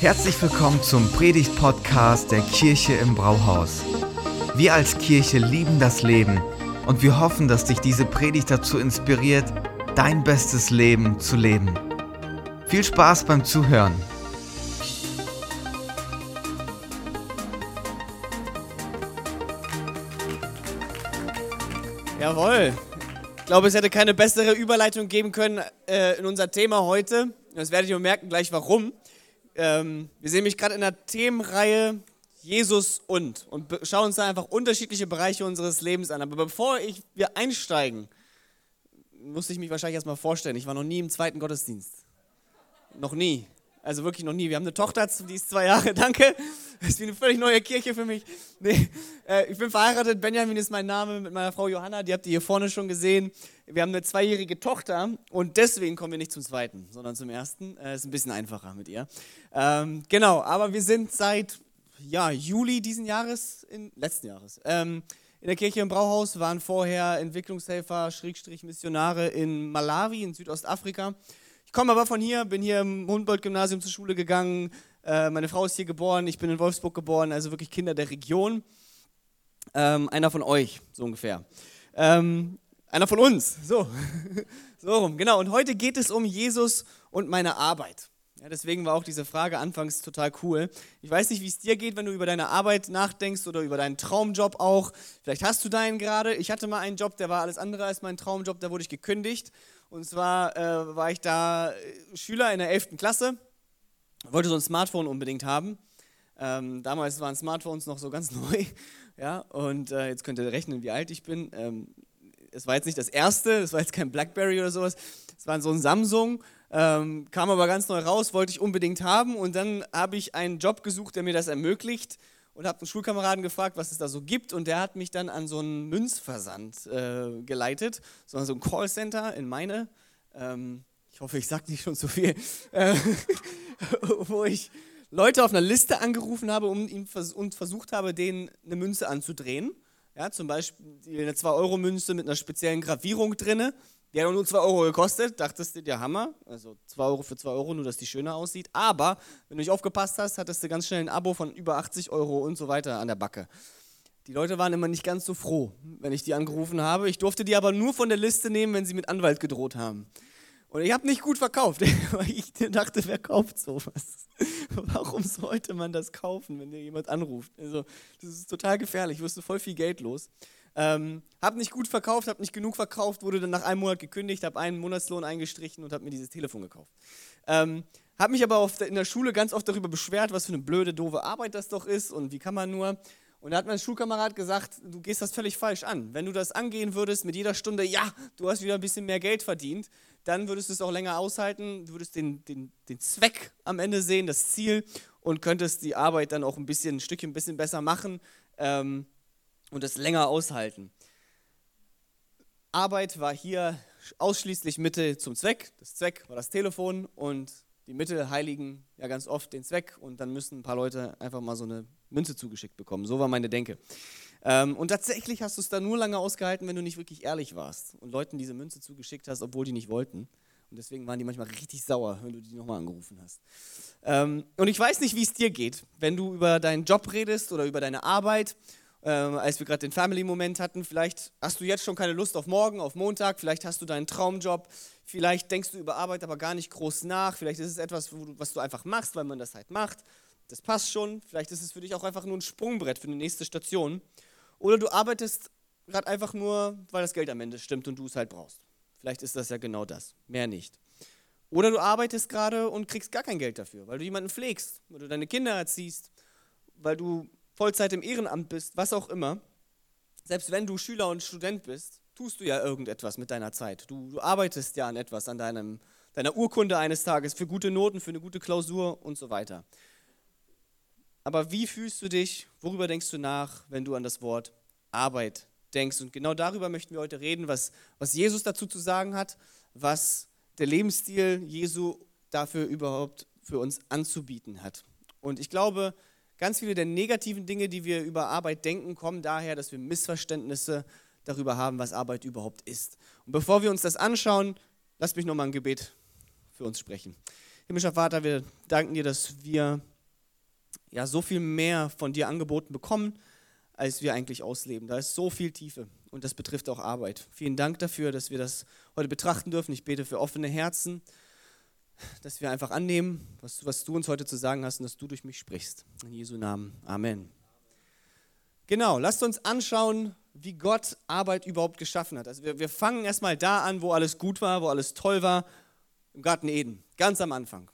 Herzlich willkommen zum Predigt-Podcast der Kirche im Brauhaus. Wir als Kirche lieben das Leben und wir hoffen, dass dich diese Predigt dazu inspiriert, dein bestes Leben zu leben. Viel Spaß beim Zuhören. Jawohl. Ich glaube, es hätte keine bessere Überleitung geben können äh, in unser Thema heute. Das werdet ihr merken gleich warum. Ähm, wir sehen mich gerade in der Themenreihe Jesus und und schauen uns da einfach unterschiedliche Bereiche unseres Lebens an. Aber bevor ich, wir einsteigen, musste ich mich wahrscheinlich erstmal vorstellen. Ich war noch nie im zweiten Gottesdienst. Noch nie. Also wirklich noch nie. Wir haben eine Tochter, die ist zwei Jahre, danke. Das ist wie eine völlig neue Kirche für mich. Nee, äh, ich bin verheiratet, Benjamin ist mein Name, mit meiner Frau Johanna, die habt ihr hier vorne schon gesehen. Wir haben eine zweijährige Tochter und deswegen kommen wir nicht zum zweiten, sondern zum ersten. Äh, ist ein bisschen einfacher mit ihr. Ähm, genau, aber wir sind seit ja, Juli diesen Jahres, in, letzten Jahres, ähm, in der Kirche im Brauhaus, waren vorher Entwicklungshelfer, Schrägstrich Missionare in Malawi, in Südostafrika. Ich komme aber von hier, bin hier im Humboldt-Gymnasium zur Schule gegangen. Äh, meine Frau ist hier geboren, ich bin in Wolfsburg geboren, also wirklich Kinder der Region. Ähm, einer von euch, so ungefähr. Ähm, einer von uns, so. so rum, genau. Und heute geht es um Jesus und meine Arbeit. Ja, deswegen war auch diese Frage anfangs total cool. Ich weiß nicht, wie es dir geht, wenn du über deine Arbeit nachdenkst oder über deinen Traumjob auch. Vielleicht hast du deinen gerade. Ich hatte mal einen Job, der war alles andere als mein Traumjob, da wurde ich gekündigt. Und zwar äh, war ich da äh, Schüler in der 11. Klasse, wollte so ein Smartphone unbedingt haben. Ähm, damals waren Smartphones noch so ganz neu. Ja, und äh, jetzt könnt ihr rechnen, wie alt ich bin. Ähm, es war jetzt nicht das erste, es war jetzt kein Blackberry oder sowas. Es war so ein Samsung, ähm, kam aber ganz neu raus, wollte ich unbedingt haben. Und dann habe ich einen Job gesucht, der mir das ermöglicht und habe einen Schulkameraden gefragt, was es da so gibt. Und der hat mich dann an so einen Münzversand äh, geleitet, so ein Callcenter in meine. Ähm, ich hoffe, ich sage nicht schon zu viel. Äh, wo ich Leute auf einer Liste angerufen habe um ihn vers und versucht habe, denen eine Münze anzudrehen. Ja, zum Beispiel eine 2-Euro-Münze mit einer speziellen Gravierung drinne. Die hat nur 2 Euro gekostet, dachtest du, der Hammer. Also 2 Euro für 2 Euro, nur dass die schöner aussieht. Aber, wenn du nicht aufgepasst hast, hattest du ganz schnell ein Abo von über 80 Euro und so weiter an der Backe. Die Leute waren immer nicht ganz so froh, wenn ich die angerufen habe. Ich durfte die aber nur von der Liste nehmen, wenn sie mit Anwalt gedroht haben. Und ich habe nicht gut verkauft, weil ich dachte, wer kauft sowas? Warum sollte man das kaufen, wenn dir jemand anruft? Also, das ist total gefährlich, wirst du voll viel Geld los. Ähm, hab nicht gut verkauft, hab nicht genug verkauft, wurde dann nach einem Monat gekündigt, hab einen Monatslohn eingestrichen und hab mir dieses Telefon gekauft. Ähm, hab mich aber der, in der Schule ganz oft darüber beschwert, was für eine blöde, doofe Arbeit das doch ist und wie kann man nur. Und da hat mein Schulkamerad gesagt, du gehst das völlig falsch an. Wenn du das angehen würdest mit jeder Stunde, ja, du hast wieder ein bisschen mehr Geld verdient, dann würdest du es auch länger aushalten, du würdest den, den, den Zweck am Ende sehen, das Ziel und könntest die Arbeit dann auch ein bisschen, ein Stückchen ein bisschen besser machen. Ähm, und es länger aushalten. Arbeit war hier ausschließlich Mittel zum Zweck. Das Zweck war das Telefon und die Mittel heiligen ja ganz oft den Zweck und dann müssen ein paar Leute einfach mal so eine Münze zugeschickt bekommen. So war meine Denke. Ähm, und tatsächlich hast du es dann nur lange ausgehalten, wenn du nicht wirklich ehrlich warst und Leuten diese Münze zugeschickt hast, obwohl die nicht wollten. Und deswegen waren die manchmal richtig sauer, wenn du die nochmal angerufen hast. Ähm, und ich weiß nicht, wie es dir geht, wenn du über deinen Job redest oder über deine Arbeit ähm, als wir gerade den Family-Moment hatten. Vielleicht hast du jetzt schon keine Lust auf morgen, auf Montag. Vielleicht hast du deinen Traumjob. Vielleicht denkst du über Arbeit aber gar nicht groß nach. Vielleicht ist es etwas, was du einfach machst, weil man das halt macht. Das passt schon. Vielleicht ist es für dich auch einfach nur ein Sprungbrett für die nächste Station. Oder du arbeitest gerade einfach nur, weil das Geld am Ende stimmt und du es halt brauchst. Vielleicht ist das ja genau das. Mehr nicht. Oder du arbeitest gerade und kriegst gar kein Geld dafür, weil du jemanden pflegst, weil du deine Kinder erziehst, weil du Vollzeit im Ehrenamt bist, was auch immer, selbst wenn du Schüler und Student bist, tust du ja irgendetwas mit deiner Zeit. Du, du arbeitest ja an etwas, an deinem, deiner Urkunde eines Tages, für gute Noten, für eine gute Klausur und so weiter. Aber wie fühlst du dich, worüber denkst du nach, wenn du an das Wort Arbeit denkst? Und genau darüber möchten wir heute reden, was, was Jesus dazu zu sagen hat, was der Lebensstil Jesu dafür überhaupt für uns anzubieten hat. Und ich glaube, Ganz viele der negativen Dinge, die wir über Arbeit denken, kommen daher, dass wir Missverständnisse darüber haben, was Arbeit überhaupt ist. Und bevor wir uns das anschauen, lasst mich nochmal ein Gebet für uns sprechen. Himmlischer Vater, wir danken dir, dass wir ja so viel mehr von dir angeboten bekommen, als wir eigentlich ausleben. Da ist so viel Tiefe und das betrifft auch Arbeit. Vielen Dank dafür, dass wir das heute betrachten dürfen. Ich bete für offene Herzen, dass wir einfach annehmen, was, was du uns heute zu sagen hast und dass du durch mich sprichst. In Jesu Namen. Amen. Genau, lasst uns anschauen, wie Gott Arbeit überhaupt geschaffen hat. Also wir, wir fangen erstmal da an, wo alles gut war, wo alles toll war, im Garten Eden, ganz am Anfang.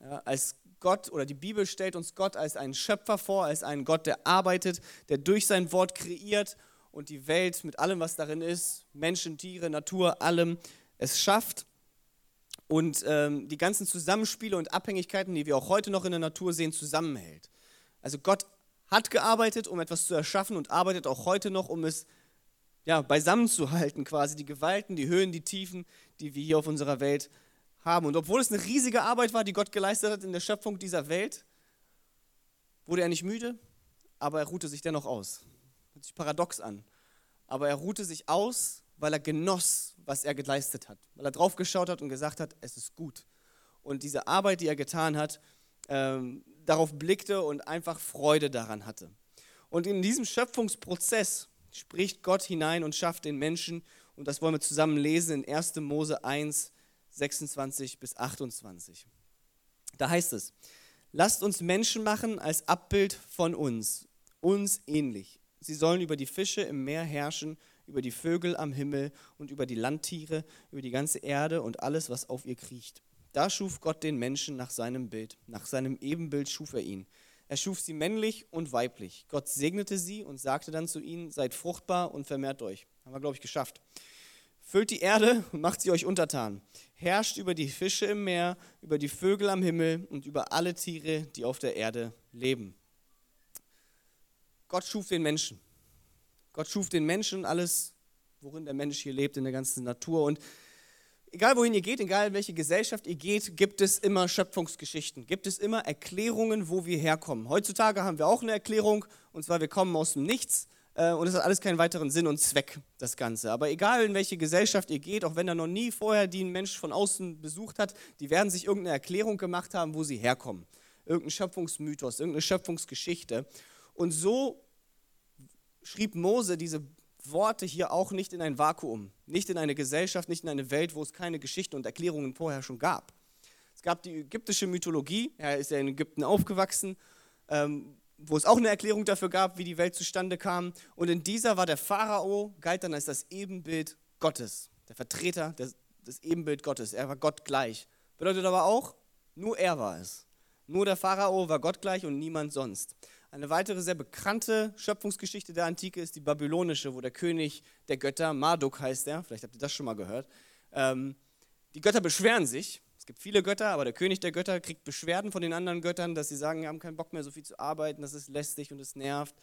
Ja, als Gott oder die Bibel stellt uns Gott als einen Schöpfer vor, als einen Gott, der arbeitet, der durch sein Wort kreiert und die Welt mit allem, was darin ist, Menschen, Tiere, Natur, allem, es schafft und ähm, die ganzen Zusammenspiele und Abhängigkeiten, die wir auch heute noch in der Natur sehen, zusammenhält. Also Gott hat gearbeitet, um etwas zu erschaffen und arbeitet auch heute noch, um es ja, beisammen zu halten, quasi die Gewalten, die Höhen, die Tiefen, die wir hier auf unserer Welt haben. Und obwohl es eine riesige Arbeit war, die Gott geleistet hat in der Schöpfung dieser Welt, wurde er nicht müde, aber er ruhte sich dennoch aus. Hört sich paradox an. Aber er ruhte sich aus, weil er genoss, was er geleistet hat. Weil er drauf geschaut hat und gesagt hat, es ist gut. Und diese Arbeit, die er getan hat, ähm, darauf blickte und einfach Freude daran hatte. Und in diesem Schöpfungsprozess spricht Gott hinein und schafft den Menschen. Und das wollen wir zusammen lesen in 1. Mose 1, 26 bis 28. Da heißt es, lasst uns Menschen machen als Abbild von uns, uns ähnlich. Sie sollen über die Fische im Meer herrschen, über die Vögel am Himmel und über die Landtiere, über die ganze Erde und alles, was auf ihr kriecht. Da schuf Gott den Menschen nach seinem Bild, nach seinem Ebenbild schuf er ihn. Er schuf sie männlich und weiblich. Gott segnete sie und sagte dann zu ihnen, seid fruchtbar und vermehrt euch. Haben wir, glaube ich, geschafft. Füllt die Erde und macht sie euch untertan. Herrscht über die Fische im Meer, über die Vögel am Himmel und über alle Tiere, die auf der Erde leben. Gott schuf den Menschen. Gott schuf den Menschen, alles, worin der Mensch hier lebt, in der ganzen Natur. Und egal wohin ihr geht, egal in welche Gesellschaft ihr geht, gibt es immer Schöpfungsgeschichten, gibt es immer Erklärungen, wo wir herkommen. Heutzutage haben wir auch eine Erklärung, und zwar wir kommen aus dem Nichts äh, und es hat alles keinen weiteren Sinn und Zweck, das Ganze. Aber egal in welche Gesellschaft ihr geht, auch wenn da noch nie vorher die ein Mensch von außen besucht hat, die werden sich irgendeine Erklärung gemacht haben, wo sie herkommen. Irgendein Schöpfungsmythos, irgendeine Schöpfungsgeschichte. Und so schrieb Mose diese Worte hier auch nicht in ein Vakuum, nicht in eine Gesellschaft, nicht in eine Welt, wo es keine Geschichten und Erklärungen vorher schon gab. Es gab die ägyptische Mythologie, er ist ja in Ägypten aufgewachsen, ähm, wo es auch eine Erklärung dafür gab, wie die Welt zustande kam. Und in dieser war der Pharao, galt dann als das Ebenbild Gottes, der Vertreter des, des Ebenbild Gottes. Er war Gott gleich. Bedeutet aber auch, nur er war es. Nur der Pharao war Gott gleich und niemand sonst. Eine weitere sehr bekannte Schöpfungsgeschichte der Antike ist die babylonische, wo der König der Götter, Marduk heißt er, vielleicht habt ihr das schon mal gehört, ähm, die Götter beschweren sich. Es gibt viele Götter, aber der König der Götter kriegt Beschwerden von den anderen Göttern, dass sie sagen, wir haben keinen Bock mehr so viel zu arbeiten, das ist lästig und es nervt.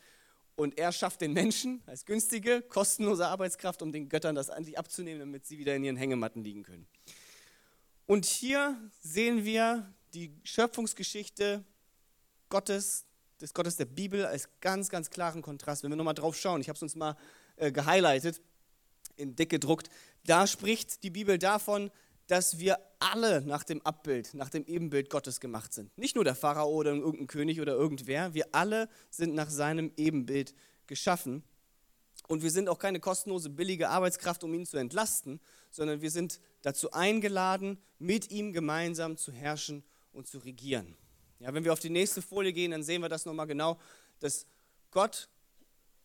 Und er schafft den Menschen als günstige, kostenlose Arbeitskraft, um den Göttern das an sich abzunehmen, damit sie wieder in ihren Hängematten liegen können. Und hier sehen wir die Schöpfungsgeschichte Gottes, des Gottes der Bibel als ganz, ganz klaren Kontrast. Wenn wir nochmal drauf schauen, ich habe es uns mal äh, gehighlightet, in dick gedruckt, da spricht die Bibel davon, dass wir alle nach dem Abbild, nach dem Ebenbild Gottes gemacht sind. Nicht nur der Pharao oder irgendein König oder irgendwer, wir alle sind nach seinem Ebenbild geschaffen. Und wir sind auch keine kostenlose, billige Arbeitskraft, um ihn zu entlasten, sondern wir sind dazu eingeladen, mit ihm gemeinsam zu herrschen und zu regieren. Ja, wenn wir auf die nächste Folie gehen, dann sehen wir das nochmal genau, dass Gott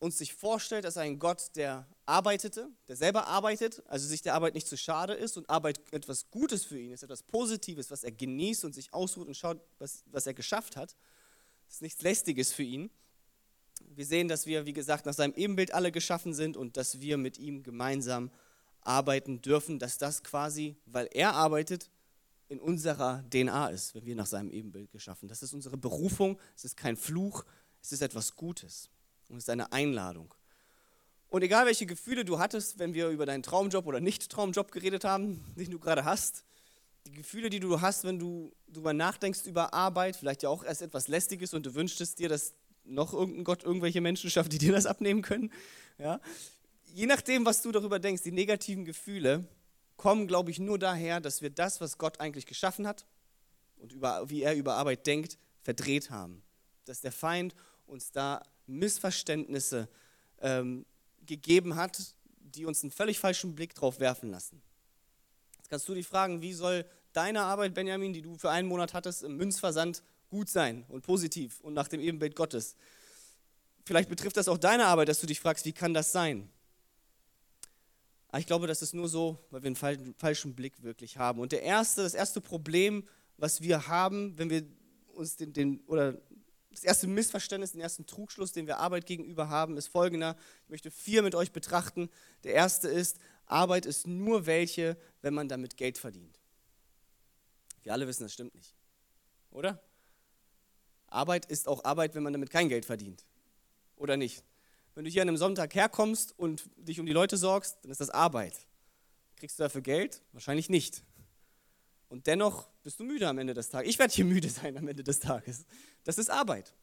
uns sich vorstellt als ein Gott, der arbeitete, der selber arbeitet, also sich der Arbeit nicht zu schade ist und Arbeit etwas Gutes für ihn ist, etwas Positives, was er genießt und sich ausruht und schaut, was, was er geschafft hat. Das ist nichts Lästiges für ihn. Wir sehen, dass wir, wie gesagt, nach seinem Ebenbild alle geschaffen sind und dass wir mit ihm gemeinsam arbeiten dürfen, dass das quasi, weil er arbeitet, in unserer DNA ist, wenn wir nach seinem Ebenbild geschaffen. Das ist unsere Berufung, es ist kein Fluch, es ist etwas Gutes und es ist eine Einladung. Und egal welche Gefühle du hattest, wenn wir über deinen Traumjob oder Nicht-Traumjob geredet haben, den du gerade hast, die Gefühle, die du hast, wenn du darüber nachdenkst über Arbeit, vielleicht ja auch erst etwas Lästiges und du wünschtest dir, dass noch irgendein Gott irgendwelche Menschen schafft, die dir das abnehmen können. Ja? Je nachdem, was du darüber denkst, die negativen Gefühle, kommen, glaube ich, nur daher, dass wir das, was Gott eigentlich geschaffen hat, und über, wie er über Arbeit denkt, verdreht haben. Dass der Feind uns da Missverständnisse ähm, gegeben hat, die uns einen völlig falschen Blick drauf werfen lassen. Jetzt kannst du dich fragen, wie soll deine Arbeit, Benjamin, die du für einen Monat hattest, im Münzversand gut sein und positiv und nach dem Ebenbild Gottes? Vielleicht betrifft das auch deine Arbeit, dass du dich fragst, wie kann das sein? Aber ich glaube, das ist nur so, weil wir einen falschen Blick wirklich haben. Und der erste, das erste Problem, was wir haben, wenn wir uns den, den oder das erste Missverständnis, den ersten Trugschluss, den wir Arbeit gegenüber haben, ist folgender. Ich möchte vier mit euch betrachten. Der erste ist, Arbeit ist nur welche, wenn man damit Geld verdient. Wir alle wissen, das stimmt nicht. Oder? Arbeit ist auch Arbeit, wenn man damit kein Geld verdient. Oder nicht? Wenn du hier an einem Sonntag herkommst und dich um die Leute sorgst, dann ist das Arbeit. Kriegst du dafür Geld? Wahrscheinlich nicht. Und dennoch bist du müde am Ende des Tages. Ich werde hier müde sein am Ende des Tages. Das ist Arbeit.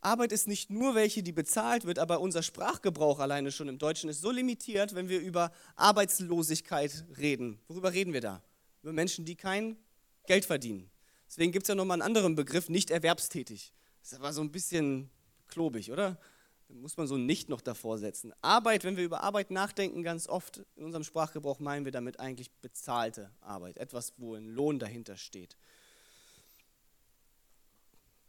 Arbeit ist nicht nur welche, die bezahlt wird, aber unser Sprachgebrauch alleine schon im Deutschen ist so limitiert, wenn wir über Arbeitslosigkeit reden. Worüber reden wir da? Über Menschen, die kein Geld verdienen. Deswegen gibt es ja nochmal einen anderen Begriff, nicht erwerbstätig. Das ist aber so ein bisschen klobig, oder? Muss man so Nicht noch davor setzen. Arbeit, wenn wir über Arbeit nachdenken, ganz oft in unserem Sprachgebrauch meinen wir damit eigentlich bezahlte Arbeit. Etwas, wo ein Lohn dahinter steht.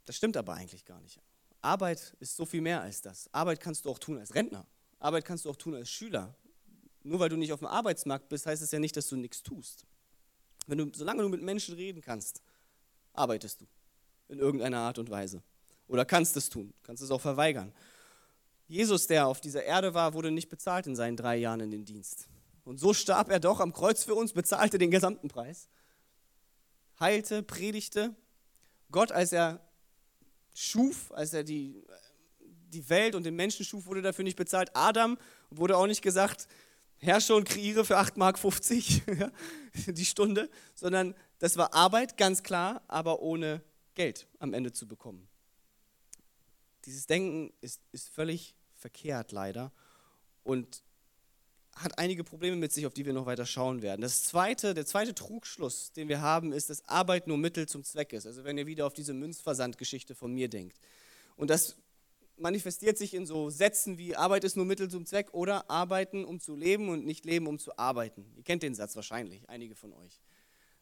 Das stimmt aber eigentlich gar nicht. Arbeit ist so viel mehr als das. Arbeit kannst du auch tun als Rentner. Arbeit kannst du auch tun als Schüler. Nur weil du nicht auf dem Arbeitsmarkt bist, heißt es ja nicht, dass du nichts tust. Wenn du, solange du mit Menschen reden kannst, arbeitest du in irgendeiner Art und Weise. Oder kannst es tun, kannst es auch verweigern. Jesus, der auf dieser Erde war, wurde nicht bezahlt in seinen drei Jahren in den Dienst. Und so starb er doch am Kreuz für uns, bezahlte den gesamten Preis, heilte, predigte. Gott, als er schuf, als er die, die Welt und den Menschen schuf, wurde dafür nicht bezahlt. Adam wurde auch nicht gesagt, herrsche und kreiere für 8,50 Mark die Stunde, sondern das war Arbeit, ganz klar, aber ohne Geld am Ende zu bekommen. Dieses Denken ist, ist völlig verkehrt leider und hat einige Probleme mit sich, auf die wir noch weiter schauen werden. Das zweite, der zweite Trugschluss, den wir haben, ist, dass Arbeit nur Mittel zum Zweck ist. Also wenn ihr wieder auf diese Münzversandgeschichte von mir denkt. Und das manifestiert sich in so Sätzen wie Arbeit ist nur Mittel zum Zweck oder Arbeiten, um zu leben und nicht leben, um zu arbeiten. Ihr kennt den Satz wahrscheinlich, einige von euch.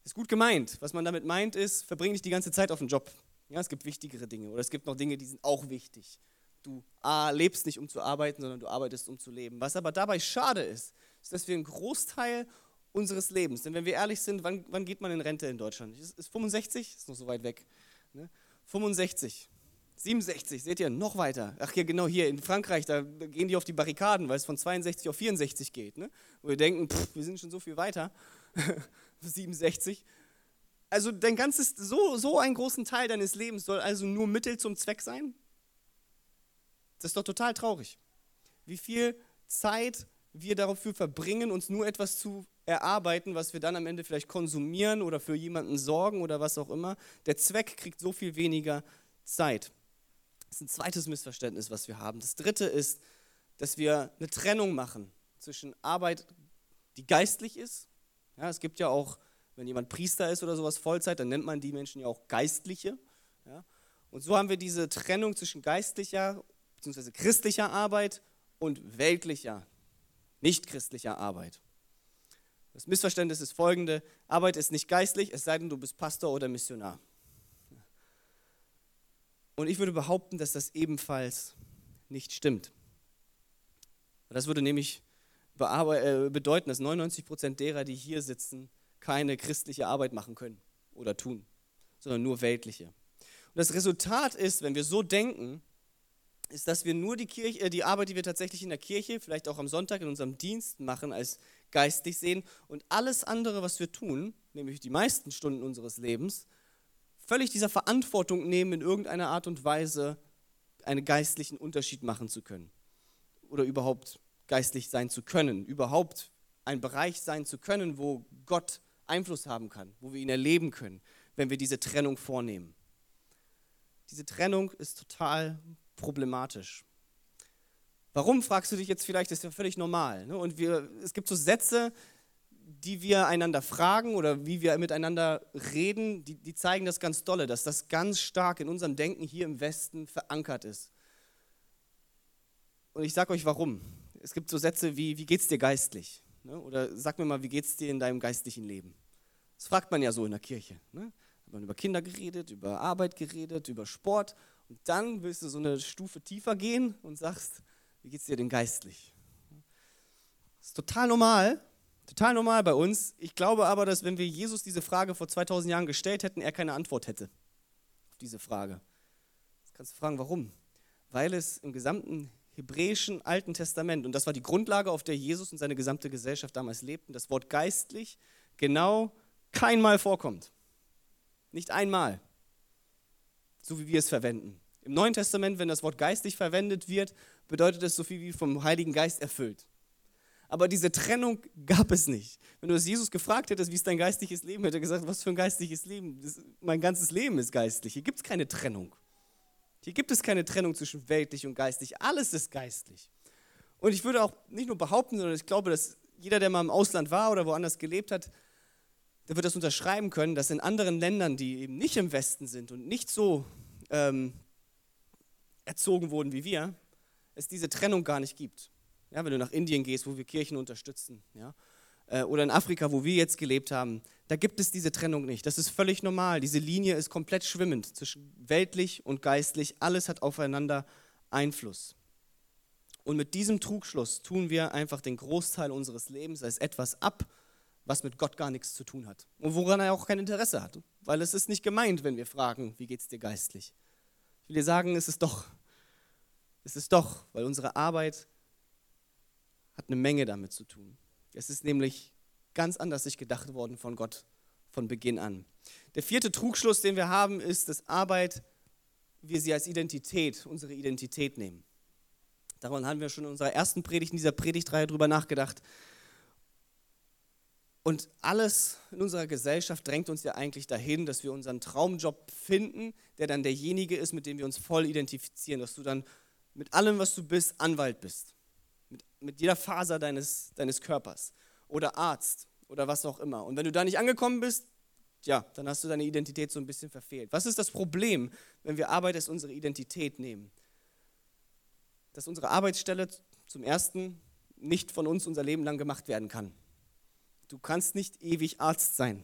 Ist gut gemeint. Was man damit meint, ist, verbring nicht die ganze Zeit auf dem Job. Ja, es gibt wichtigere Dinge oder es gibt noch Dinge, die sind auch wichtig. Du A, lebst nicht, um zu arbeiten, sondern du arbeitest, um zu leben. Was aber dabei schade ist, ist, dass wir einen Großteil unseres Lebens, denn wenn wir ehrlich sind, wann, wann geht man in Rente in Deutschland? Ist, ist 65? Ist noch so weit weg. Ne? 65. 67, seht ihr, noch weiter. Ach ja, genau hier in Frankreich, da gehen die auf die Barrikaden, weil es von 62 auf 64 geht. Ne? Wo wir denken, pff, wir sind schon so viel weiter. 67. Also dein ganzes, so, so einen großen Teil deines Lebens soll also nur Mittel zum Zweck sein? Das ist doch total traurig. Wie viel Zeit wir dafür verbringen, uns nur etwas zu erarbeiten, was wir dann am Ende vielleicht konsumieren oder für jemanden sorgen oder was auch immer. Der Zweck kriegt so viel weniger Zeit. Das ist ein zweites Missverständnis, was wir haben. Das dritte ist, dass wir eine Trennung machen zwischen Arbeit, die geistlich ist. Ja, es gibt ja auch, wenn jemand Priester ist oder sowas Vollzeit, dann nennt man die Menschen ja auch Geistliche. Ja. Und so haben wir diese Trennung zwischen geistlicher bzw. christlicher Arbeit und weltlicher, nicht christlicher Arbeit. Das Missverständnis ist folgende: Arbeit ist nicht geistlich, es sei denn, du bist Pastor oder Missionar. Und ich würde behaupten, dass das ebenfalls nicht stimmt. Das würde nämlich äh, bedeuten, dass 99 Prozent derer, die hier sitzen, keine christliche Arbeit machen können oder tun, sondern nur weltliche. Und das Resultat ist, wenn wir so denken, ist, dass wir nur die, Kirche, äh, die Arbeit, die wir tatsächlich in der Kirche, vielleicht auch am Sonntag in unserem Dienst machen, als geistig sehen und alles andere, was wir tun, nämlich die meisten Stunden unseres Lebens, völlig dieser Verantwortung nehmen, in irgendeiner Art und Weise einen geistlichen Unterschied machen zu können. Oder überhaupt geistlich sein zu können, überhaupt ein Bereich sein zu können, wo Gott Einfluss haben kann, wo wir ihn erleben können, wenn wir diese Trennung vornehmen. Diese Trennung ist total problematisch. Warum, fragst du dich jetzt vielleicht, das ist ja völlig normal. Ne? Und wir, es gibt so Sätze, die wir einander fragen oder wie wir miteinander reden, die, die zeigen das ganz dolle, dass das ganz stark in unserem Denken hier im Westen verankert ist. Und ich sage euch warum. Es gibt so Sätze wie, wie geht's dir geistlich? Ne? Oder sag mir mal, wie geht's dir in deinem geistlichen Leben? Das fragt man ja so in der Kirche. Ne? Hat man über Kinder geredet, über Arbeit geredet, über Sport. Und dann willst du so eine Stufe tiefer gehen und sagst, wie geht's dir denn geistlich? Das ist total normal, total normal bei uns. Ich glaube aber, dass wenn wir Jesus diese Frage vor 2000 Jahren gestellt hätten, er keine Antwort hätte auf diese Frage. Jetzt kannst du fragen, warum? Weil es im gesamten hebräischen Alten Testament, und das war die Grundlage, auf der Jesus und seine gesamte Gesellschaft damals lebten, das Wort geistlich genau keinmal vorkommt. Nicht einmal, so wie wir es verwenden. Im Neuen Testament, wenn das Wort geistlich verwendet wird, bedeutet es so viel wie vom Heiligen Geist erfüllt. Aber diese Trennung gab es nicht. Wenn du es Jesus gefragt hättest, wie ist dein geistliches Leben, hätte er gesagt, was für ein geistliches Leben? Mein ganzes Leben ist geistlich. Hier gibt es keine Trennung. Hier gibt es keine Trennung zwischen weltlich und geistlich. Alles ist geistlich. Und ich würde auch nicht nur behaupten, sondern ich glaube, dass jeder, der mal im Ausland war oder woanders gelebt hat, der wird das unterschreiben können, dass in anderen Ländern, die eben nicht im Westen sind und nicht so ähm, erzogen wurden wie wir, es diese Trennung gar nicht gibt. Ja, wenn du nach Indien gehst, wo wir Kirchen unterstützen, ja, äh, oder in Afrika, wo wir jetzt gelebt haben, da gibt es diese Trennung nicht. Das ist völlig normal. Diese Linie ist komplett schwimmend zwischen weltlich und geistlich. Alles hat aufeinander Einfluss. Und mit diesem Trugschluss tun wir einfach den Großteil unseres Lebens als etwas ab, was mit Gott gar nichts zu tun hat und woran er auch kein Interesse hat, weil es ist nicht gemeint, wenn wir fragen, wie geht es dir geistlich. Ich will dir sagen, es ist doch, es ist doch, weil unsere Arbeit hat eine Menge damit zu tun. Es ist nämlich ganz anders sich gedacht worden von Gott von Beginn an. Der vierte Trugschluss, den wir haben, ist, dass Arbeit, wir sie als Identität, unsere Identität nehmen. Daran haben wir schon in unserer ersten Predigt, in dieser Predigtreihe drüber nachgedacht. Und alles in unserer Gesellschaft drängt uns ja eigentlich dahin, dass wir unseren Traumjob finden, der dann derjenige ist, mit dem wir uns voll identifizieren, dass du dann mit allem, was du bist, Anwalt bist mit, mit jeder Faser deines, deines Körpers oder Arzt oder was auch immer. Und wenn du da nicht angekommen bist, ja, dann hast du deine Identität so ein bisschen verfehlt. Was ist das Problem, wenn wir Arbeit als unsere Identität nehmen? Dass unsere Arbeitsstelle zum Ersten nicht von uns unser Leben lang gemacht werden kann. Du kannst nicht ewig Arzt sein.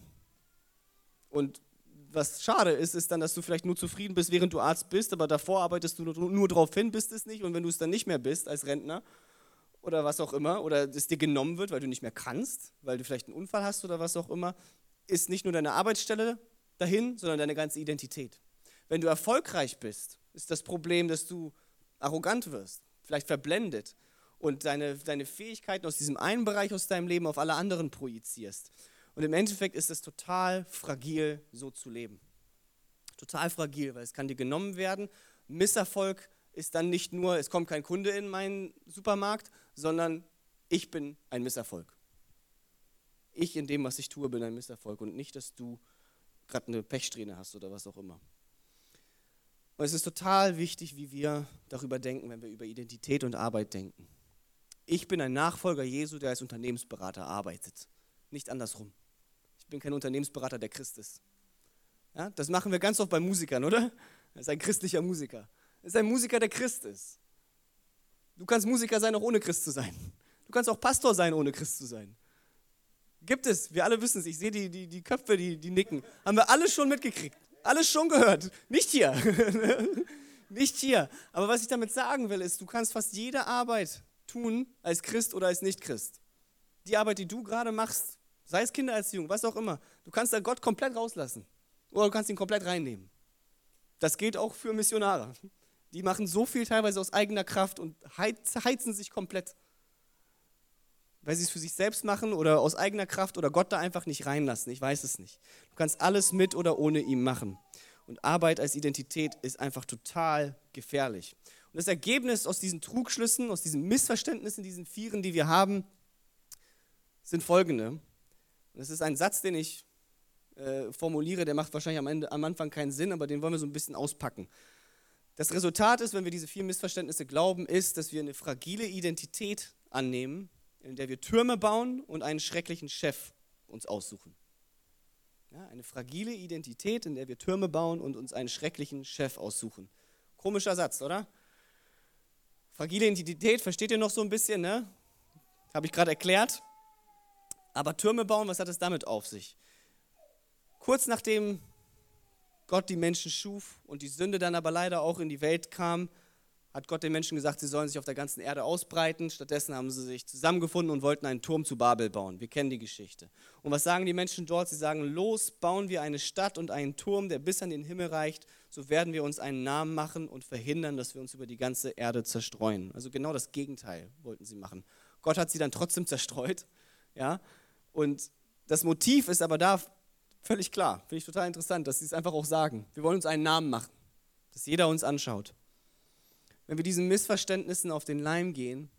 Und was schade ist, ist dann, dass du vielleicht nur zufrieden bist, während du Arzt bist, aber davor arbeitest du nur, nur darauf hin, bist es nicht. Und wenn du es dann nicht mehr bist als Rentner, oder was auch immer, oder es dir genommen wird, weil du nicht mehr kannst, weil du vielleicht einen Unfall hast oder was auch immer, ist nicht nur deine Arbeitsstelle dahin, sondern deine ganze Identität. Wenn du erfolgreich bist, ist das Problem, dass du arrogant wirst, vielleicht verblendet und deine, deine Fähigkeiten aus diesem einen Bereich aus deinem Leben auf alle anderen projizierst. Und im Endeffekt ist es total fragil, so zu leben. Total fragil, weil es kann dir genommen werden. Misserfolg ist dann nicht nur, es kommt kein Kunde in meinen Supermarkt, sondern ich bin ein Misserfolg. Ich in dem, was ich tue, bin ein Misserfolg und nicht, dass du gerade eine Pechsträhne hast oder was auch immer. Und es ist total wichtig, wie wir darüber denken, wenn wir über Identität und Arbeit denken. Ich bin ein Nachfolger Jesu, der als Unternehmensberater arbeitet, nicht andersrum. Ich bin kein Unternehmensberater, der Christ ist. Ja, das machen wir ganz oft bei Musikern, oder? Er ist ein christlicher Musiker ist ein Musiker, der Christ ist. Du kannst Musiker sein, auch ohne Christ zu sein. Du kannst auch Pastor sein, ohne Christ zu sein. Gibt es, wir alle wissen es, ich sehe die, die, die Köpfe, die, die nicken. Haben wir alles schon mitgekriegt, alles schon gehört. Nicht hier. Nicht hier. Aber was ich damit sagen will, ist, du kannst fast jede Arbeit tun, als Christ oder als Nicht-Christ. Die Arbeit, die du gerade machst, sei es Kindererziehung, was auch immer, du kannst da Gott komplett rauslassen. Oder du kannst ihn komplett reinnehmen. Das gilt auch für Missionare. Die machen so viel teilweise aus eigener Kraft und heizen sich komplett. Weil sie es für sich selbst machen oder aus eigener Kraft oder Gott da einfach nicht reinlassen. Ich weiß es nicht. Du kannst alles mit oder ohne ihm machen. Und Arbeit als Identität ist einfach total gefährlich. Und das Ergebnis aus diesen Trugschlüssen, aus diesen Missverständnissen, diesen Vieren, die wir haben, sind folgende. Und das ist ein Satz, den ich äh, formuliere, der macht wahrscheinlich am, Ende, am Anfang keinen Sinn, aber den wollen wir so ein bisschen auspacken. Das Resultat ist, wenn wir diese vier Missverständnisse glauben, ist, dass wir eine fragile Identität annehmen, in der wir Türme bauen und einen schrecklichen Chef uns aussuchen. Ja, eine fragile Identität, in der wir Türme bauen und uns einen schrecklichen Chef aussuchen. Komischer Satz, oder? Fragile Identität, versteht ihr noch so ein bisschen, ne? Habe ich gerade erklärt. Aber Türme bauen, was hat es damit auf sich? Kurz nachdem Gott die Menschen schuf und die Sünde dann aber leider auch in die Welt kam, hat Gott den Menschen gesagt, sie sollen sich auf der ganzen Erde ausbreiten. Stattdessen haben sie sich zusammengefunden und wollten einen Turm zu Babel bauen. Wir kennen die Geschichte. Und was sagen die Menschen dort? Sie sagen, los, bauen wir eine Stadt und einen Turm, der bis an den Himmel reicht. So werden wir uns einen Namen machen und verhindern, dass wir uns über die ganze Erde zerstreuen. Also genau das Gegenteil wollten sie machen. Gott hat sie dann trotzdem zerstreut. Ja? Und das Motiv ist aber da völlig klar. Finde ich total interessant, dass sie es einfach auch sagen. Wir wollen uns einen Namen machen, dass jeder uns anschaut. Wenn wir diesen Missverständnissen auf den Leim gehen,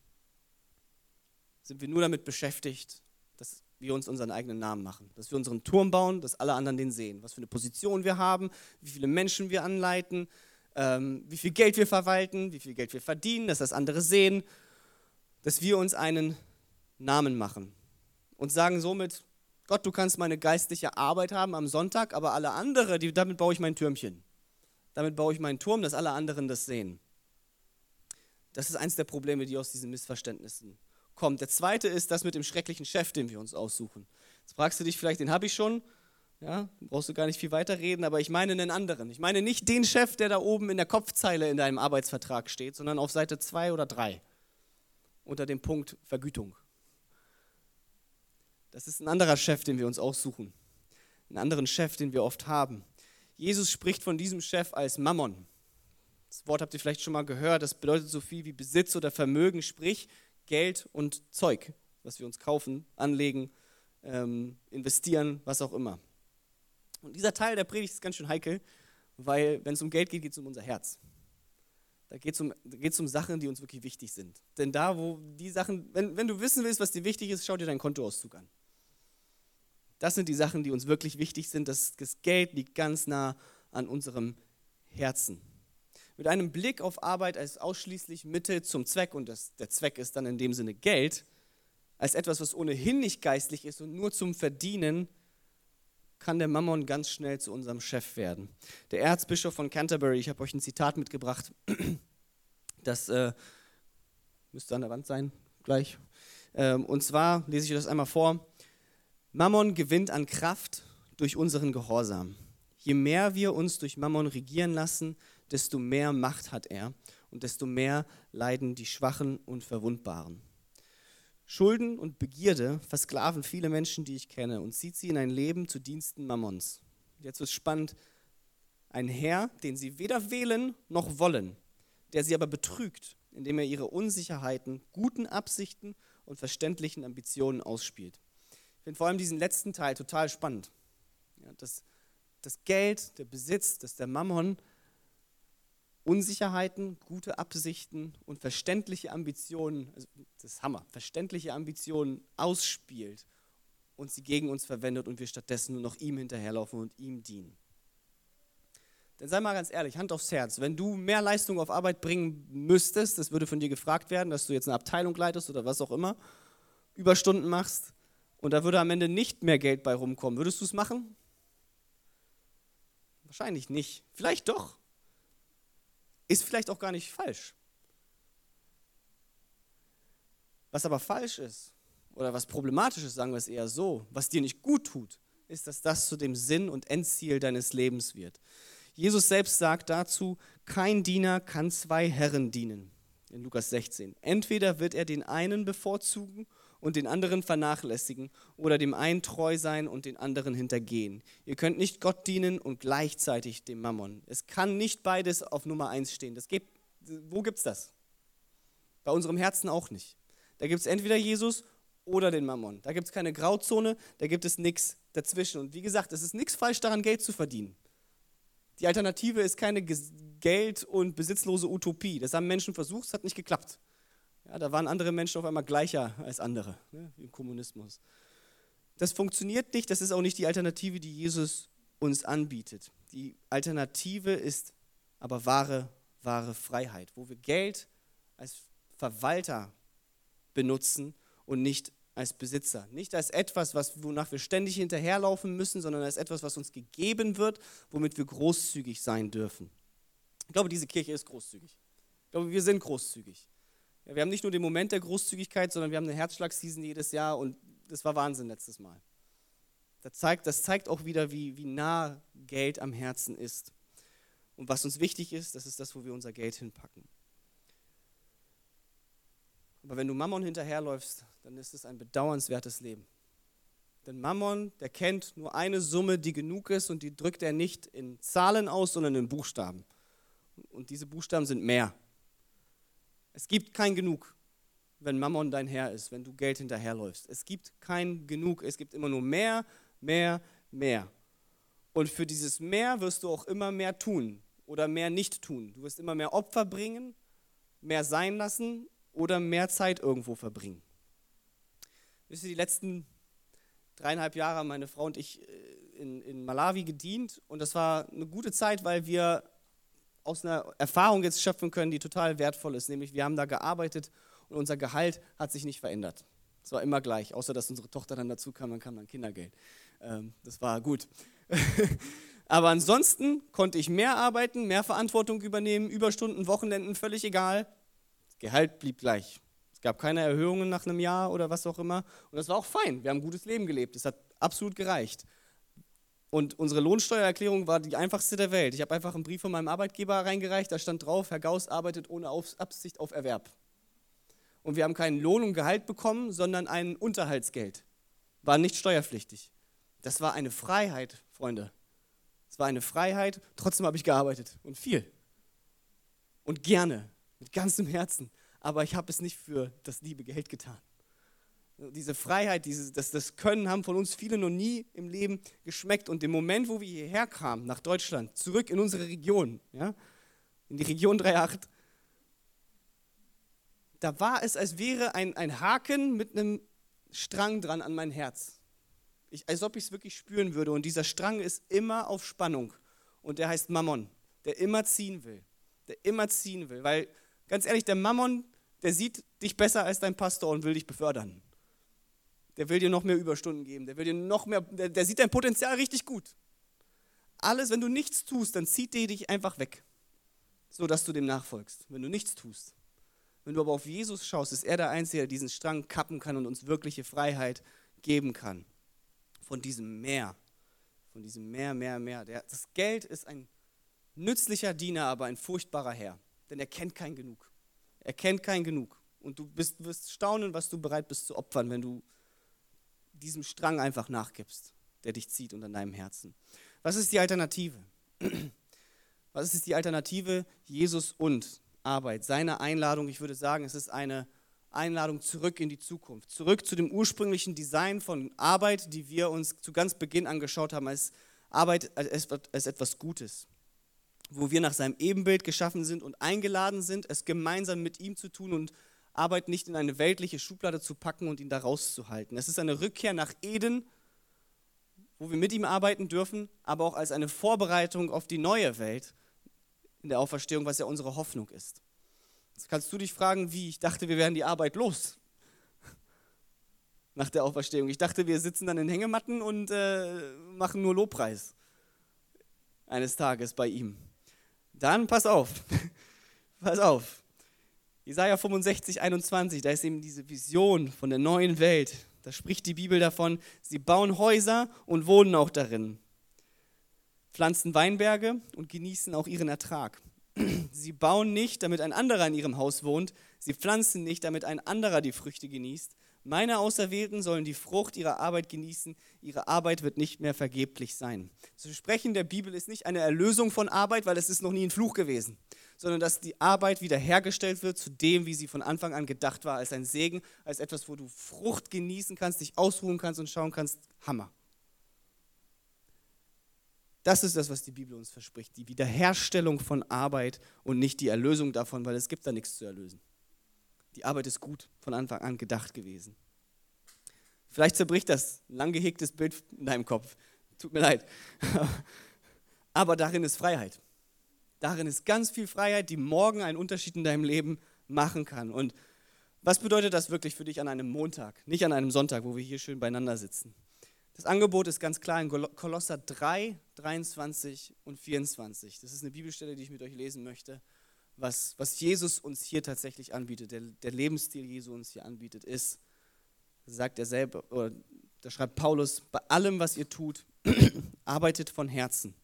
sind wir nur damit beschäftigt, dass wir uns unseren eigenen Namen machen, dass wir unseren Turm bauen, dass alle anderen den sehen, was für eine Position wir haben, wie viele Menschen wir anleiten, ähm, wie viel Geld wir verwalten, wie viel Geld wir verdienen, dass das andere sehen, dass wir uns einen Namen machen. Und sagen somit, Gott, du kannst meine geistliche Arbeit haben am Sonntag, aber alle anderen, die, damit baue ich mein Türmchen. Damit baue ich meinen Turm, dass alle anderen das sehen. Das ist eines der Probleme, die aus diesen Missverständnissen kommt. Der zweite ist das mit dem schrecklichen Chef, den wir uns aussuchen. Jetzt fragst du dich vielleicht, den habe ich schon. Ja, brauchst du gar nicht viel weiterreden, aber ich meine einen anderen. Ich meine nicht den Chef, der da oben in der Kopfzeile in deinem Arbeitsvertrag steht, sondern auf Seite 2 oder 3 unter dem Punkt Vergütung. Das ist ein anderer Chef, den wir uns aussuchen. Einen anderen Chef, den wir oft haben. Jesus spricht von diesem Chef als Mammon. Das Wort habt ihr vielleicht schon mal gehört. Das bedeutet so viel wie Besitz oder Vermögen, sprich Geld und Zeug, was wir uns kaufen, anlegen, ähm, investieren, was auch immer. Und dieser Teil der Predigt ist ganz schön heikel, weil wenn es um Geld geht, geht es um unser Herz. Da geht es um, um Sachen, die uns wirklich wichtig sind. Denn da, wo die Sachen, wenn, wenn du wissen willst, was dir wichtig ist, schau dir deinen Kontoauszug an. Das sind die Sachen, die uns wirklich wichtig sind. Das, das Geld liegt ganz nah an unserem Herzen mit einem Blick auf Arbeit als ausschließlich Mittel zum Zweck, und das, der Zweck ist dann in dem Sinne Geld, als etwas, was ohnehin nicht geistlich ist und nur zum Verdienen, kann der Mammon ganz schnell zu unserem Chef werden. Der Erzbischof von Canterbury, ich habe euch ein Zitat mitgebracht, das äh, müsste an der Wand sein, gleich. Ähm, und zwar lese ich euch das einmal vor. Mammon gewinnt an Kraft durch unseren Gehorsam. Je mehr wir uns durch Mammon regieren lassen, desto mehr Macht hat er und desto mehr leiden die Schwachen und Verwundbaren. Schulden und Begierde versklaven viele Menschen, die ich kenne, und zieht sie in ein Leben zu Diensten Mammons. Jetzt es spannend. Ein Herr, den sie weder wählen noch wollen, der sie aber betrügt, indem er ihre Unsicherheiten, guten Absichten und verständlichen Ambitionen ausspielt. Ich finde vor allem diesen letzten Teil total spannend. Ja, das, das Geld, der Besitz, dass der Mammon Unsicherheiten, gute Absichten und verständliche Ambitionen, also das ist Hammer, verständliche Ambitionen ausspielt und sie gegen uns verwendet und wir stattdessen nur noch ihm hinterherlaufen und ihm dienen. Denn sei mal ganz ehrlich, Hand aufs Herz, wenn du mehr Leistung auf Arbeit bringen müsstest, das würde von dir gefragt werden, dass du jetzt eine Abteilung leitest oder was auch immer, Überstunden machst und da würde am Ende nicht mehr Geld bei rumkommen, würdest du es machen? Wahrscheinlich nicht. Vielleicht doch. Ist vielleicht auch gar nicht falsch. Was aber falsch ist, oder was problematisch ist, sagen wir es eher so, was dir nicht gut tut, ist, dass das zu dem Sinn und Endziel deines Lebens wird. Jesus selbst sagt dazu, kein Diener kann zwei Herren dienen. In Lukas 16. Entweder wird er den einen bevorzugen und den anderen vernachlässigen oder dem einen treu sein und den anderen hintergehen. Ihr könnt nicht Gott dienen und gleichzeitig dem Mammon. Es kann nicht beides auf Nummer eins stehen. Das gibt, wo gibt es das? Bei unserem Herzen auch nicht. Da gibt es entweder Jesus oder den Mammon. Da gibt es keine Grauzone, da gibt es nichts dazwischen. Und wie gesagt, es ist nichts falsch daran, Geld zu verdienen. Die Alternative ist keine Geld- und besitzlose Utopie. Das haben Menschen versucht, es hat nicht geklappt. Ja, da waren andere Menschen auf einmal gleicher als andere, ne, wie im Kommunismus. Das funktioniert nicht, das ist auch nicht die Alternative, die Jesus uns anbietet. Die Alternative ist aber wahre, wahre Freiheit, wo wir Geld als Verwalter benutzen und nicht als Besitzer. Nicht als etwas, was, wonach wir ständig hinterherlaufen müssen, sondern als etwas, was uns gegeben wird, womit wir großzügig sein dürfen. Ich glaube, diese Kirche ist großzügig. Ich glaube, wir sind großzügig. Wir haben nicht nur den Moment der Großzügigkeit, sondern wir haben eine Herzschlagseason jedes Jahr und das war Wahnsinn letztes Mal. Das zeigt, das zeigt auch wieder, wie, wie nah Geld am Herzen ist. Und was uns wichtig ist, das ist das, wo wir unser Geld hinpacken. Aber wenn du Mammon hinterherläufst, dann ist es ein bedauernswertes Leben. Denn Mammon, der kennt nur eine Summe, die genug ist und die drückt er nicht in Zahlen aus, sondern in Buchstaben. Und diese Buchstaben sind mehr. Es gibt kein Genug, wenn Mammon dein Herr ist, wenn du Geld hinterherläufst. Es gibt kein Genug, es gibt immer nur mehr, mehr, mehr. Und für dieses mehr wirst du auch immer mehr tun oder mehr nicht tun. Du wirst immer mehr Opfer bringen, mehr sein lassen oder mehr Zeit irgendwo verbringen. Wisst ihr, die letzten dreieinhalb Jahre haben meine Frau und ich äh, in, in Malawi gedient und das war eine gute Zeit, weil wir aus einer Erfahrung jetzt schöpfen können, die total wertvoll ist. Nämlich wir haben da gearbeitet und unser Gehalt hat sich nicht verändert. Es war immer gleich, außer dass unsere Tochter dann dazu kam, dann kam dann Kindergeld. Ähm, das war gut. Aber ansonsten konnte ich mehr arbeiten, mehr Verantwortung übernehmen, Überstunden, Wochenenden, völlig egal. Das Gehalt blieb gleich. Es gab keine Erhöhungen nach einem Jahr oder was auch immer. Und das war auch fein. Wir haben ein gutes Leben gelebt. Es hat absolut gereicht. Und unsere Lohnsteuererklärung war die einfachste der Welt. Ich habe einfach einen Brief von meinem Arbeitgeber reingereicht, da stand drauf, Herr Gauss arbeitet ohne Absicht auf Erwerb. Und wir haben keinen Lohn und Gehalt bekommen, sondern ein Unterhaltsgeld. War nicht steuerpflichtig. Das war eine Freiheit, Freunde. Es war eine Freiheit, trotzdem habe ich gearbeitet und viel. Und gerne, mit ganzem Herzen. Aber ich habe es nicht für das liebe Geld getan. Diese Freiheit, dieses, das, das Können haben von uns viele noch nie im Leben geschmeckt. Und im Moment, wo wir hierher kamen, nach Deutschland, zurück in unsere Region, ja, in die Region 3.8, da war es, als wäre ein, ein Haken mit einem Strang dran an mein Herz. Ich, als ob ich es wirklich spüren würde. Und dieser Strang ist immer auf Spannung. Und der heißt Mammon, der immer ziehen will. Der immer ziehen will. Weil, ganz ehrlich, der Mammon, der sieht dich besser als dein Pastor und will dich befördern. Der will dir noch mehr Überstunden geben. Der will dir noch mehr, der, der sieht dein Potenzial richtig gut. Alles, wenn du nichts tust, dann zieht der dich einfach weg, so dass du dem nachfolgst. Wenn du nichts tust. Wenn du aber auf Jesus schaust, ist er der Einzige, der diesen Strang kappen kann und uns wirkliche Freiheit geben kann. Von diesem Meer. Von diesem Meer, Meer, Meer. Der, das Geld ist ein nützlicher Diener, aber ein furchtbarer Herr. Denn er kennt kein Genug. Er kennt kein Genug. Und du bist, wirst staunen, was du bereit bist zu opfern, wenn du diesem Strang einfach nachgibst, der dich zieht unter deinem Herzen. Was ist die Alternative? Was ist die Alternative? Jesus und Arbeit. Seine Einladung, ich würde sagen, es ist eine Einladung zurück in die Zukunft. Zurück zu dem ursprünglichen Design von Arbeit, die wir uns zu ganz Beginn angeschaut haben, als Arbeit als etwas Gutes. Wo wir nach seinem Ebenbild geschaffen sind und eingeladen sind, es gemeinsam mit ihm zu tun und Arbeit nicht in eine weltliche Schublade zu packen und ihn da rauszuhalten. Es ist eine Rückkehr nach Eden, wo wir mit ihm arbeiten dürfen, aber auch als eine Vorbereitung auf die neue Welt in der Auferstehung, was ja unsere Hoffnung ist. Jetzt kannst du dich fragen, wie? Ich dachte, wir wären die Arbeit los nach der Auferstehung. Ich dachte, wir sitzen dann in Hängematten und äh, machen nur Lobpreis eines Tages bei ihm. Dann pass auf, pass auf. Jesaja 65, 21, da ist eben diese Vision von der neuen Welt. Da spricht die Bibel davon, sie bauen Häuser und wohnen auch darin. Pflanzen Weinberge und genießen auch ihren Ertrag. Sie bauen nicht, damit ein anderer in ihrem Haus wohnt. Sie pflanzen nicht, damit ein anderer die Früchte genießt. Meine Auserwählten sollen die Frucht ihrer Arbeit genießen. Ihre Arbeit wird nicht mehr vergeblich sein. Zu sprechen der Bibel ist nicht eine Erlösung von Arbeit, weil es ist noch nie ein Fluch gewesen, sondern dass die Arbeit wiederhergestellt wird zu dem, wie sie von Anfang an gedacht war, als ein Segen, als etwas, wo du Frucht genießen kannst, dich ausruhen kannst und schauen kannst, Hammer. Das ist das, was die Bibel uns verspricht, die Wiederherstellung von Arbeit und nicht die Erlösung davon, weil es gibt da nichts zu erlösen. Die Arbeit ist gut von Anfang an gedacht gewesen. Vielleicht zerbricht das lang gehegtes Bild in deinem Kopf. Tut mir leid. Aber darin ist Freiheit. Darin ist ganz viel Freiheit, die morgen einen Unterschied in deinem Leben machen kann. Und Was bedeutet das wirklich für dich an einem Montag, nicht an einem Sonntag, wo wir hier schön beieinander sitzen? Das Angebot ist ganz klar in Kolosser 3, 23 und 24. Das ist eine Bibelstelle, die ich mit euch lesen möchte. Was, was Jesus uns hier tatsächlich anbietet, der, der Lebensstil Jesu uns hier anbietet, ist, sagt er selber, oder da schreibt Paulus, bei allem, was ihr tut, arbeitet von Herzen.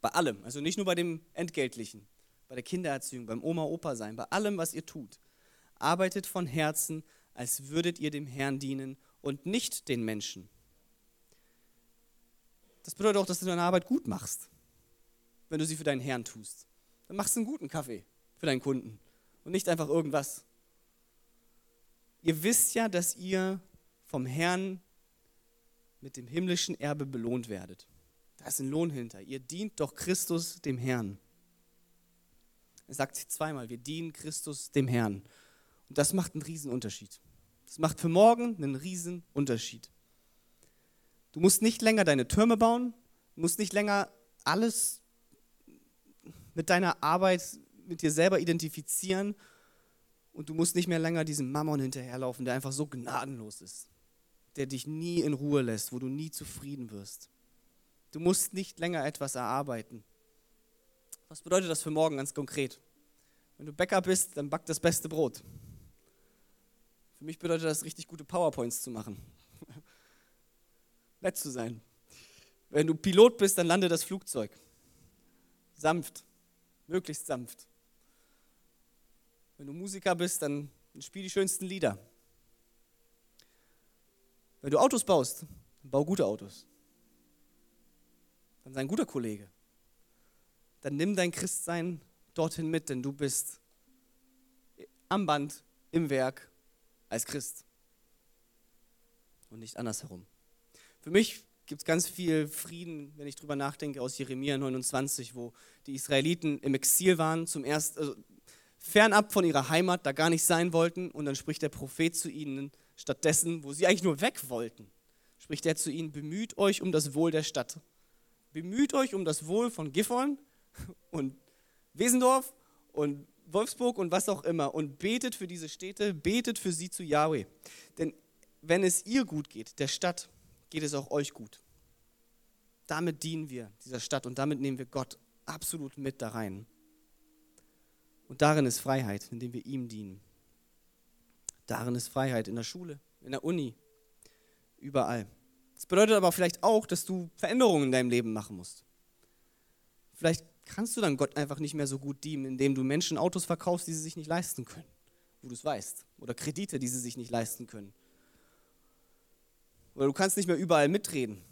Bei allem, also nicht nur bei dem Entgeltlichen, bei der Kindererziehung, beim Oma-Opa sein, bei allem, was ihr tut. Arbeitet von Herzen, als würdet ihr dem Herrn dienen und nicht den Menschen. Das bedeutet auch, dass du deine Arbeit gut machst, wenn du sie für deinen Herrn tust. Dann machst du einen guten Kaffee für deinen Kunden und nicht einfach irgendwas. Ihr wisst ja, dass ihr vom Herrn mit dem himmlischen Erbe belohnt werdet. Da ist ein Lohn hinter. Ihr dient doch Christus dem Herrn. Er sagt zweimal, wir dienen Christus dem Herrn. Und das macht einen Riesenunterschied. Das macht für morgen einen Riesenunterschied. Du musst nicht länger deine Türme bauen, musst nicht länger alles mit deiner Arbeit, mit dir selber identifizieren und du musst nicht mehr länger diesem Mammon hinterherlaufen, der einfach so gnadenlos ist, der dich nie in Ruhe lässt, wo du nie zufrieden wirst. Du musst nicht länger etwas erarbeiten. Was bedeutet das für morgen ganz konkret? Wenn du Bäcker bist, dann back das beste Brot. Für mich bedeutet das, richtig gute PowerPoints zu machen. Nett zu sein. Wenn du Pilot bist, dann lande das Flugzeug. Sanft, möglichst sanft. Wenn du Musiker bist, dann spiel die schönsten Lieder. Wenn du Autos baust, dann bau gute Autos. Dann sei ein guter Kollege. Dann nimm dein Christsein dorthin mit, denn du bist am Band, im Werk als Christ. Und nicht andersherum. Für mich gibt es ganz viel Frieden, wenn ich drüber nachdenke, aus Jeremia 29, wo die Israeliten im Exil waren, zum ersten, also fernab von ihrer Heimat, da gar nicht sein wollten. Und dann spricht der Prophet zu ihnen, stattdessen, wo sie eigentlich nur weg wollten, spricht er zu ihnen: Bemüht euch um das Wohl der Stadt. Bemüht euch um das Wohl von Gifhorn und Wesendorf und Wolfsburg und was auch immer und betet für diese Städte, betet für sie zu Yahweh. Denn wenn es ihr gut geht, der Stadt, geht es auch euch gut. Damit dienen wir dieser Stadt und damit nehmen wir Gott absolut mit da rein. Und darin ist Freiheit, indem wir ihm dienen. Darin ist Freiheit in der Schule, in der Uni, überall. Das bedeutet aber vielleicht auch, dass du Veränderungen in deinem Leben machen musst. Vielleicht kannst du dann Gott einfach nicht mehr so gut dienen, indem du Menschen Autos verkaufst, die sie sich nicht leisten können, wo du es weißt. Oder Kredite, die sie sich nicht leisten können. Oder du kannst nicht mehr überall mitreden.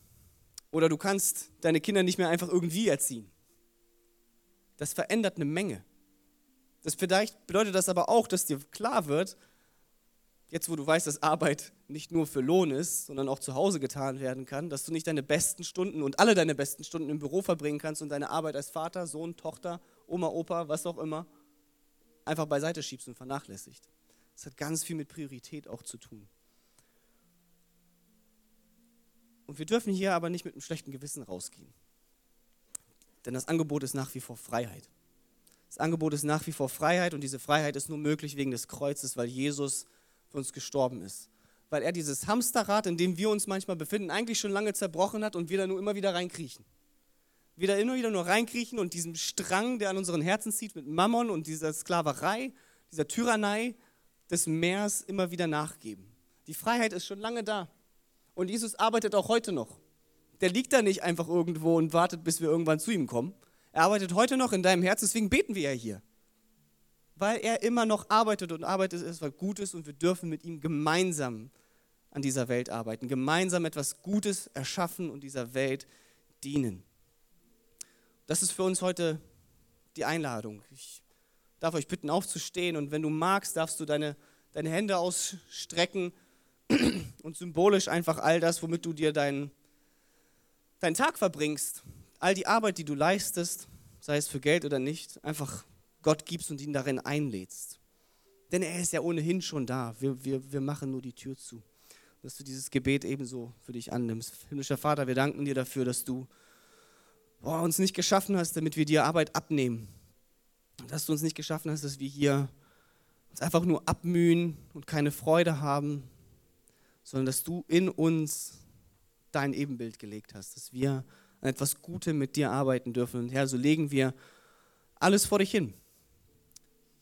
Oder du kannst deine Kinder nicht mehr einfach irgendwie erziehen. Das verändert eine Menge. Das vielleicht bedeutet das aber auch, dass dir klar wird, jetzt wo du weißt, dass Arbeit nicht nur für Lohn ist, sondern auch zu Hause getan werden kann, dass du nicht deine besten Stunden und alle deine besten Stunden im Büro verbringen kannst und deine Arbeit als Vater, Sohn, Tochter, Oma, Opa, was auch immer, einfach beiseite schiebst und vernachlässigt. Das hat ganz viel mit Priorität auch zu tun. Und wir dürfen hier aber nicht mit einem schlechten Gewissen rausgehen. Denn das Angebot ist nach wie vor Freiheit. Das Angebot ist nach wie vor Freiheit und diese Freiheit ist nur möglich wegen des Kreuzes, weil Jesus für uns gestorben ist. Weil er dieses Hamsterrad, in dem wir uns manchmal befinden, eigentlich schon lange zerbrochen hat und wir da nur immer wieder reinkriechen. Wir da immer wieder nur reinkriechen und diesem Strang, der an unseren Herzen zieht, mit Mammon und dieser Sklaverei, dieser Tyrannei des Meers immer wieder nachgeben. Die Freiheit ist schon lange da. Und Jesus arbeitet auch heute noch. Der liegt da nicht einfach irgendwo und wartet, bis wir irgendwann zu ihm kommen. Er arbeitet heute noch in deinem Herzen, deswegen beten wir ja hier. Weil er immer noch arbeitet und arbeitet ist, was gut ist und wir dürfen mit ihm gemeinsam an dieser Welt arbeiten, gemeinsam etwas Gutes erschaffen und dieser Welt dienen. Das ist für uns heute die Einladung. Ich darf euch bitten, aufzustehen und wenn du magst, darfst du deine, deine Hände ausstrecken und symbolisch einfach all das, womit du dir deinen, deinen Tag verbringst, all die Arbeit, die du leistest, sei es für Geld oder nicht, einfach Gott gibst und ihn darin einlädst. Denn er ist ja ohnehin schon da. Wir, wir, wir machen nur die Tür zu. Dass du dieses Gebet ebenso für dich annimmst. Himmlischer Vater, wir danken dir dafür, dass du boah, uns nicht geschaffen hast, damit wir dir Arbeit abnehmen. Dass du uns nicht geschaffen hast, dass wir hier uns einfach nur abmühen und keine Freude haben, sondern dass du in uns dein Ebenbild gelegt hast, dass wir an etwas Gutem mit dir arbeiten dürfen. Und Herr, so legen wir alles vor dich hin.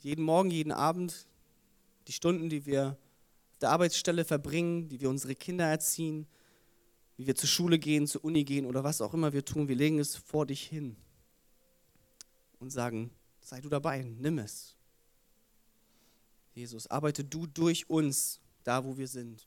Jeden Morgen, jeden Abend, die Stunden, die wir auf der Arbeitsstelle verbringen, die wir unsere Kinder erziehen, wie wir zur Schule gehen, zur Uni gehen oder was auch immer wir tun, wir legen es vor dich hin und sagen, sei du dabei, nimm es. Jesus, arbeite du durch uns da, wo wir sind.